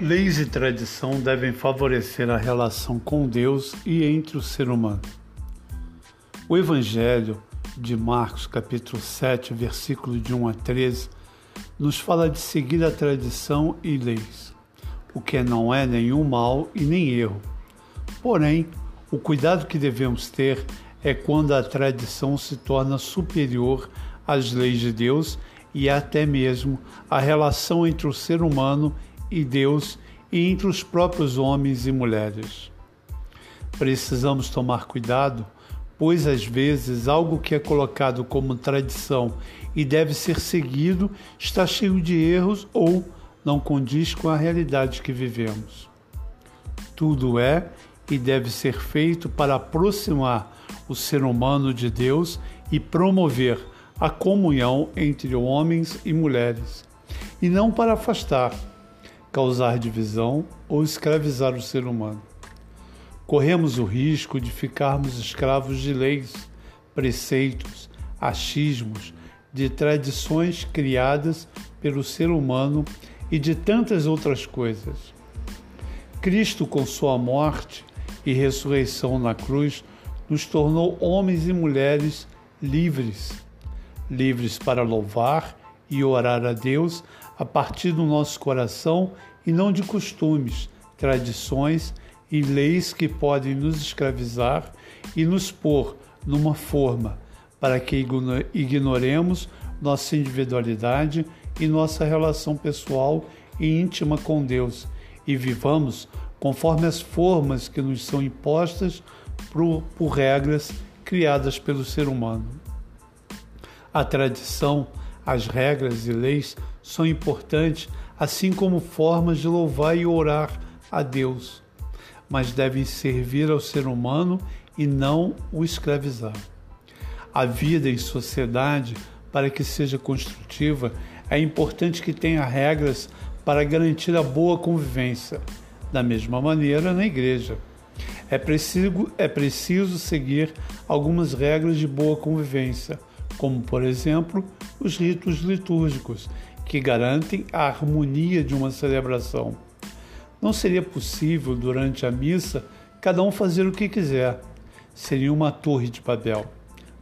Leis e tradição devem favorecer a relação com Deus e entre o ser humano. O Evangelho de Marcos, capítulo 7, versículo de 1 a 13, nos fala de seguir a tradição e leis, o que não é nenhum mal e nem erro. Porém, o cuidado que devemos ter é quando a tradição se torna superior às leis de Deus e até mesmo a relação entre o ser humano e Deus e entre os próprios homens e mulheres. Precisamos tomar cuidado, pois às vezes algo que é colocado como tradição e deve ser seguido está cheio de erros ou não condiz com a realidade que vivemos. Tudo é e deve ser feito para aproximar o ser humano de Deus e promover a comunhão entre homens e mulheres, e não para afastar causar divisão ou escravizar o ser humano. Corremos o risco de ficarmos escravos de leis, preceitos, achismos, de tradições criadas pelo ser humano e de tantas outras coisas. Cristo, com sua morte e ressurreição na cruz, nos tornou homens e mulheres livres, livres para louvar e orar a Deus a partir do nosso coração e não de costumes, tradições e leis que podem nos escravizar e nos pôr numa forma para que ignoremos nossa individualidade e nossa relação pessoal e íntima com Deus e vivamos conforme as formas que nos são impostas por, por regras criadas pelo ser humano. A tradição, as regras e leis são importantes, assim como formas de louvar e orar a Deus, mas devem servir ao ser humano e não o escravizar. A vida em sociedade, para que seja construtiva, é importante que tenha regras para garantir a boa convivência. Da mesma maneira, na igreja. É preciso, é preciso seguir algumas regras de boa convivência, como, por exemplo, os ritos litúrgicos, que garantem a harmonia de uma celebração. Não seria possível, durante a missa, cada um fazer o que quiser. Seria uma torre de Babel.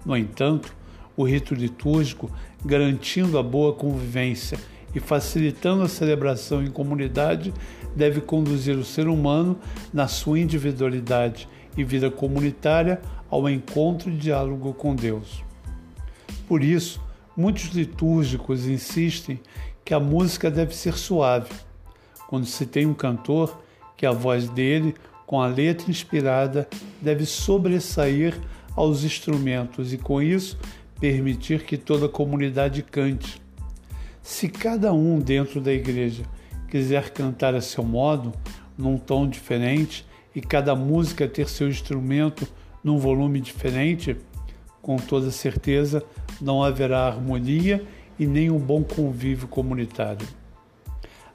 No entanto, o rito litúrgico, garantindo a boa convivência e facilitando a celebração em comunidade, deve conduzir o ser humano na sua individualidade e vida comunitária ao encontro e diálogo com Deus. Por isso, Muitos litúrgicos insistem que a música deve ser suave. Quando se tem um cantor, que a voz dele, com a letra inspirada, deve sobressair aos instrumentos e, com isso, permitir que toda a comunidade cante. Se cada um dentro da igreja quiser cantar a seu modo, num tom diferente, e cada música ter seu instrumento num volume diferente, com toda certeza não haverá harmonia e nem um bom convívio comunitário.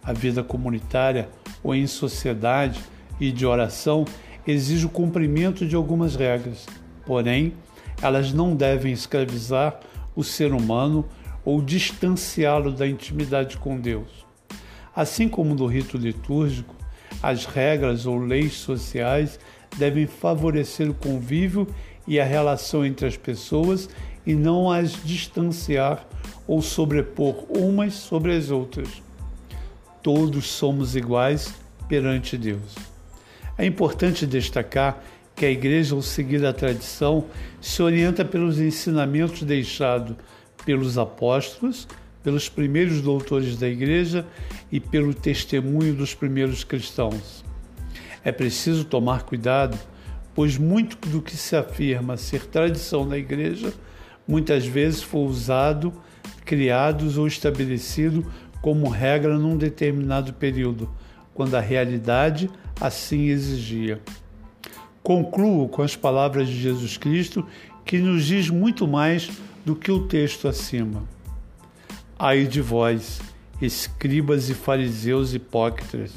A vida comunitária ou em sociedade e de oração exige o cumprimento de algumas regras, porém, elas não devem escravizar o ser humano ou distanciá-lo da intimidade com Deus. Assim como no rito litúrgico, as regras ou leis sociais devem favorecer o convívio e a relação entre as pessoas e não as distanciar ou sobrepor umas sobre as outras. Todos somos iguais perante Deus. É importante destacar que a Igreja, ao seguir a tradição, se orienta pelos ensinamentos deixados pelos apóstolos, pelos primeiros doutores da Igreja e pelo testemunho dos primeiros cristãos. É preciso tomar cuidado pois muito do que se afirma ser tradição na igreja muitas vezes foi usado, criados ou estabelecido como regra num determinado período, quando a realidade assim exigia. Concluo com as palavras de Jesus Cristo, que nos diz muito mais do que o texto acima. Ai de vós, escribas e fariseus hipócritas,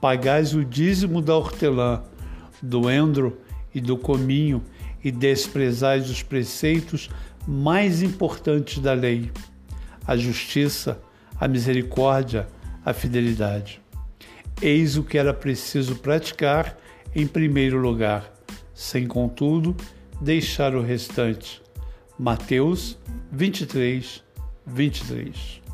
pagais o dízimo da hortelã, do endro e do cominho e desprezais os preceitos mais importantes da lei: a justiça, a misericórdia, a fidelidade. Eis o que era preciso praticar em primeiro lugar, sem contudo deixar o restante. Mateus 23, 23.